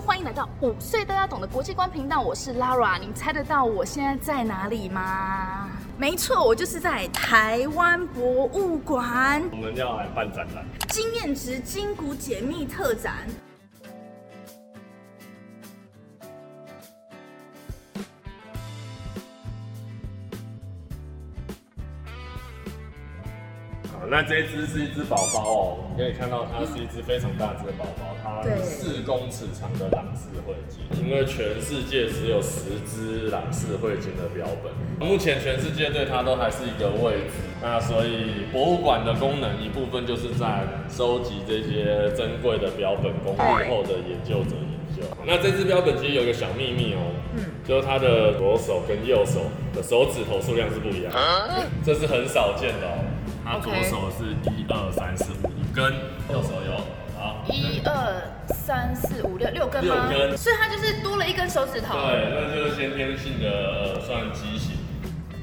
欢迎来到五岁都要懂的国际观频道，我是 Lara。你猜得到我现在在哪里吗？没错，我就是在台湾博物馆我们要来办展览，经验值筋骨解密特展。那这一只是一只宝宝哦，你可以看到它是一只非常大只的宝宝，它四公尺长的朗氏喙鲸，因为全世界只有十只朗氏喙鲸的标本，目前全世界对它都还是一个未知，那所以博物馆的功能一部分就是在收集这些珍贵的标本供日后的研究者研究。那这只标本其实有一个小秘密哦，嗯就是它的左手跟右手的手指头数量是不一样的，这是很少见的哦。它左手是一二三四五一根，右手有好一二三四五六六根吗？六根所以他就是多了一根手指头。对，那就是先天性的呃算畸形。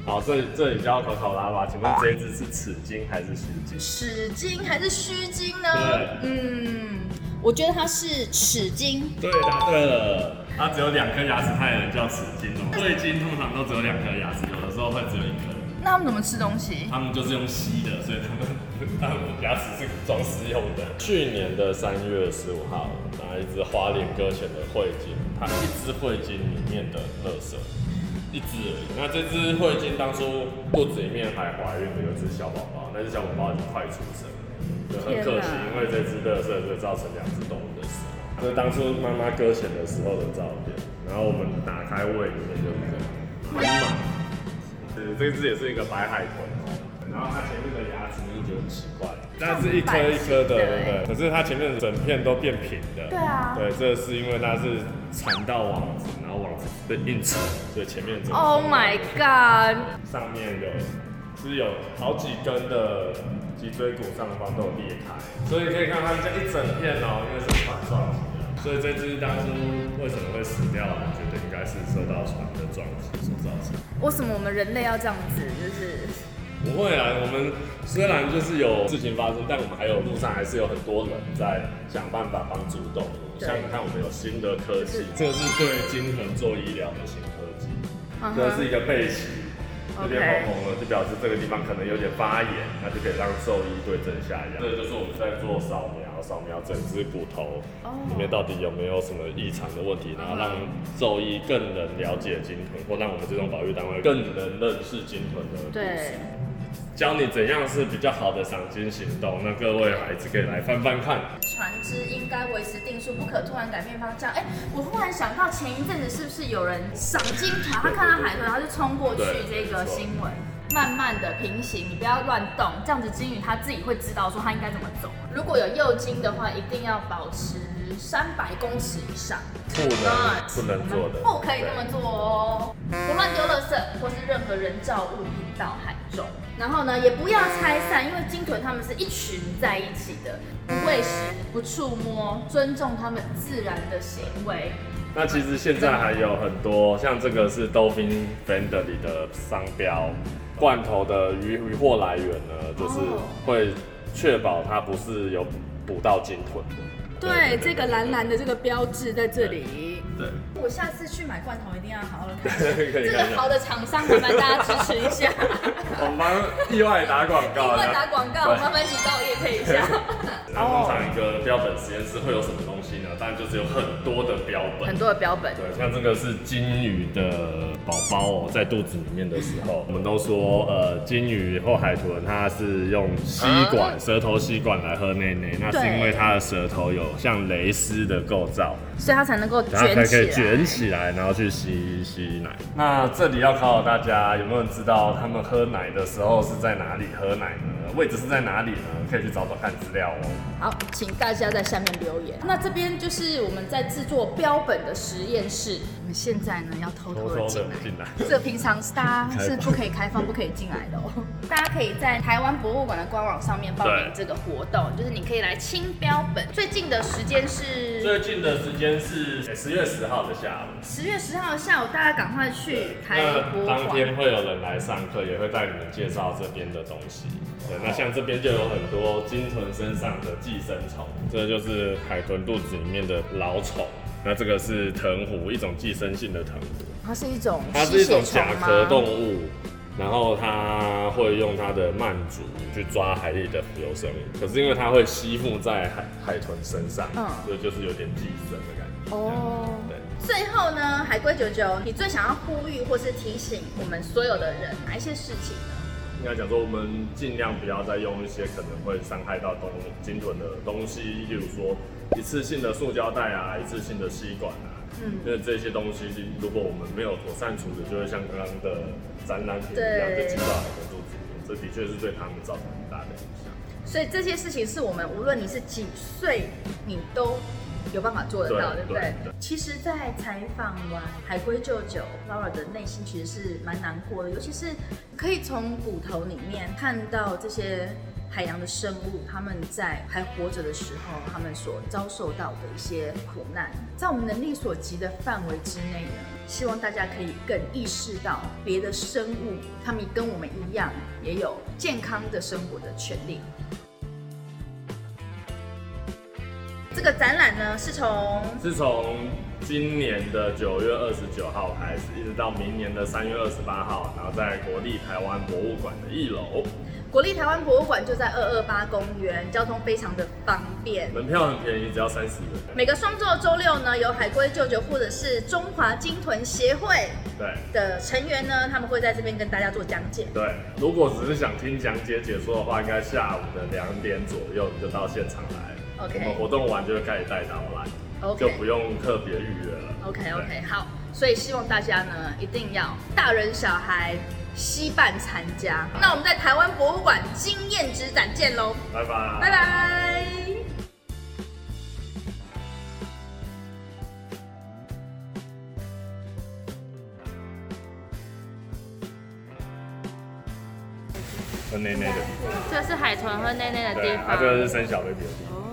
好，这里这里就要考考拉吧，请问这一只是齿金还是虚金？齿金还是须金呢？对嗯，我觉得它是齿金。对，答对了。它只有两颗牙齿，它也能叫齿金哦。汇金通常都只有两颗牙齿，有的时候会只有一颗。那他们怎么吃东西？他们就是用吸的，所以他们 他们牙齿是装饰用的。去年的三月十五号，拿一只花莲搁浅的汇金，它一只汇金里面的垃圾，一只而已。那这只汇金当初肚子里面还怀孕了有一只小宝宝，那只小宝宝已经快出生了，就很可惜，因为这只垃圾就造成两只动物的死亡。这是当初妈妈搁浅的时候的照片，然后我们打开胃里面就。是这只也是一个白海豚哦，然后它前面的牙齿你就觉得很奇怪，但是一颗一颗的，对不对？可是它前面的整片都变平的，对啊对，这是因为它是缠到网子，然后网子被硬扯，所以前面整个 Oh my god！上面有是有好几根的脊椎骨上方都有裂开，所以可以看它这一整片哦，因为是反撞击的，所以这只当初为什么会死掉？我觉得是受到船的撞击所造成。为什么我们人类要这样子？就是不会啊，我们虽然就是有事情发生，但我们还有路上还是有很多人在想办法帮助动物。像你看，我们有新的科技，这个是对金豚做医疗的新科技，嗯这是一个背鳍，这边红红的，就表示这个地方可能有点发炎，那就可以让兽医对症下药。这就是我们在做扫描，扫描整只骨头哦里面到底有没有什么异常的问题，然后让兽医更能了解鲸豚，或让我们这种保育单位更能认识鲸豚的故事。对，教你怎样是比较好的赏金行动。那各位孩子可以来翻翻看。船只应该维持定速，不可突然改变方向。哎、我忽然想到前一阵子是不是有人赏金条，他看到海豚，然后就冲过去对这个新闻。慢慢的平行，你不要乱动，这样子金鱼它自己会知道说它应该怎么走。如果有幼鲸的话，一定要保持三百公尺以上。不能不能做的，不可以这么做哦，不乱丢垃圾或是任何人造物品到海中。然后呢，也不要拆散，因为鲸豚它们是一群在一起的，不喂食、不触摸，尊重它们自然的行为。那其实现在还有很多，像这个是 Dolphin Friendly 的商标，罐头的鱼鱼货来源呢，就是哦会确保它不是有捕到鲸豚的。对，这个蓝蓝的这个标志在这里。对，我下次去买罐头一定要好好的看 这个好的厂商，麻烦大家支持一下。我们帮意外打广告，意外打广告，对。麻烦请帮我业配一下。那通常一个标本实验室会有什么东西呢？当然就是有很多的标本。很。多的标本，对，像这个是金鱼的宝宝哦，在肚子里面的时候，我们都说，呃，金鱼或海豚它是用吸管、舌头吸管来喝奶奶，那是因为它的舌头有像蕾丝的构造，所以它才能够然后才可以卷起来。卷起来，然后去吸吸奶。那这里要考考大家，有没有人知道他们喝奶的时候是在哪里喝奶呢？位置是在哪里呢？可以去找找看资料哦。好，请大家在下面留言。那这边就是我们在制作标本的实验室。我们现在呢要偷偷的进来。进来。这平常是大家是不可以开放、不可以进来的哦。大家可以在台湾博物馆的官网上面报名这个活动，就是你可以来清标本。最近的时间是最近的时间是十月十号的下午。十月十号的下午，大家赶快去台博物馆当天。会有人来上课，也会带你们介绍这边的东西。对，那像这边就有很多金豚身上的寄生虫，这就是海豚肚子里面的老虫。那这个是藤壶，一种寄生性的藤壶，它是一种它是一种甲壳动物，然后它会用它的慢足去抓海里的浮游生物，可是因为它会吸附在海海豚身上，嗯所以就是有点寄生的感觉。哦。对。最后呢，海龟九九，你最想要呼吁或是提醒我们所有的人哪一些事情呢？应该讲说，我们尽量不要再用一些可能会伤害到动物鲸豚的东西，例如说一次性的塑胶袋啊，一次性的吸管啊，嗯因为这些东西如果我们没有妥善处理，就会像刚刚的展览品一样，就进到这的确是对他们造成很大的影响。所以这些事情是我们无论你是几岁，你都有办法做得到，对对不对？其实，在采访完海龟舅舅 Laura 的内心其实是蛮难过的，尤其是可以从骨头里面看到这些海洋的生物，他们在还活着的时候，他们所遭受到的一些苦难，在我们能力所及的范围之内呢，希望大家可以更意识到别的生物，他们跟我们一样，也有健康的生活的权利。这个展览呢，是从是从今年的九月二十九号开始，一直到明年的三月二十八号，然后在国立台湾博物馆的一楼，国立台湾博物馆，就在二二八公园，交通非常的方便。门票很便宜，只要三十元。每个双周周六呢，有海龟舅舅或者是中华鲸豚协会对。的成员呢，他们会在这边跟大家做讲解。对，如果只是想听讲解解说的话，应该下午的两点左右你就到现场来。我们活动完就会开始带导览 OK 就不用特别预约了。OK OK，好，所以希望大家呢一定要大人小孩惜办参加。那我们在台湾博物馆经验之展见喽，拜拜。拜拜。喝内内的地方，这是海豚喝内内的地方。这个是生小 baby 的地方。哦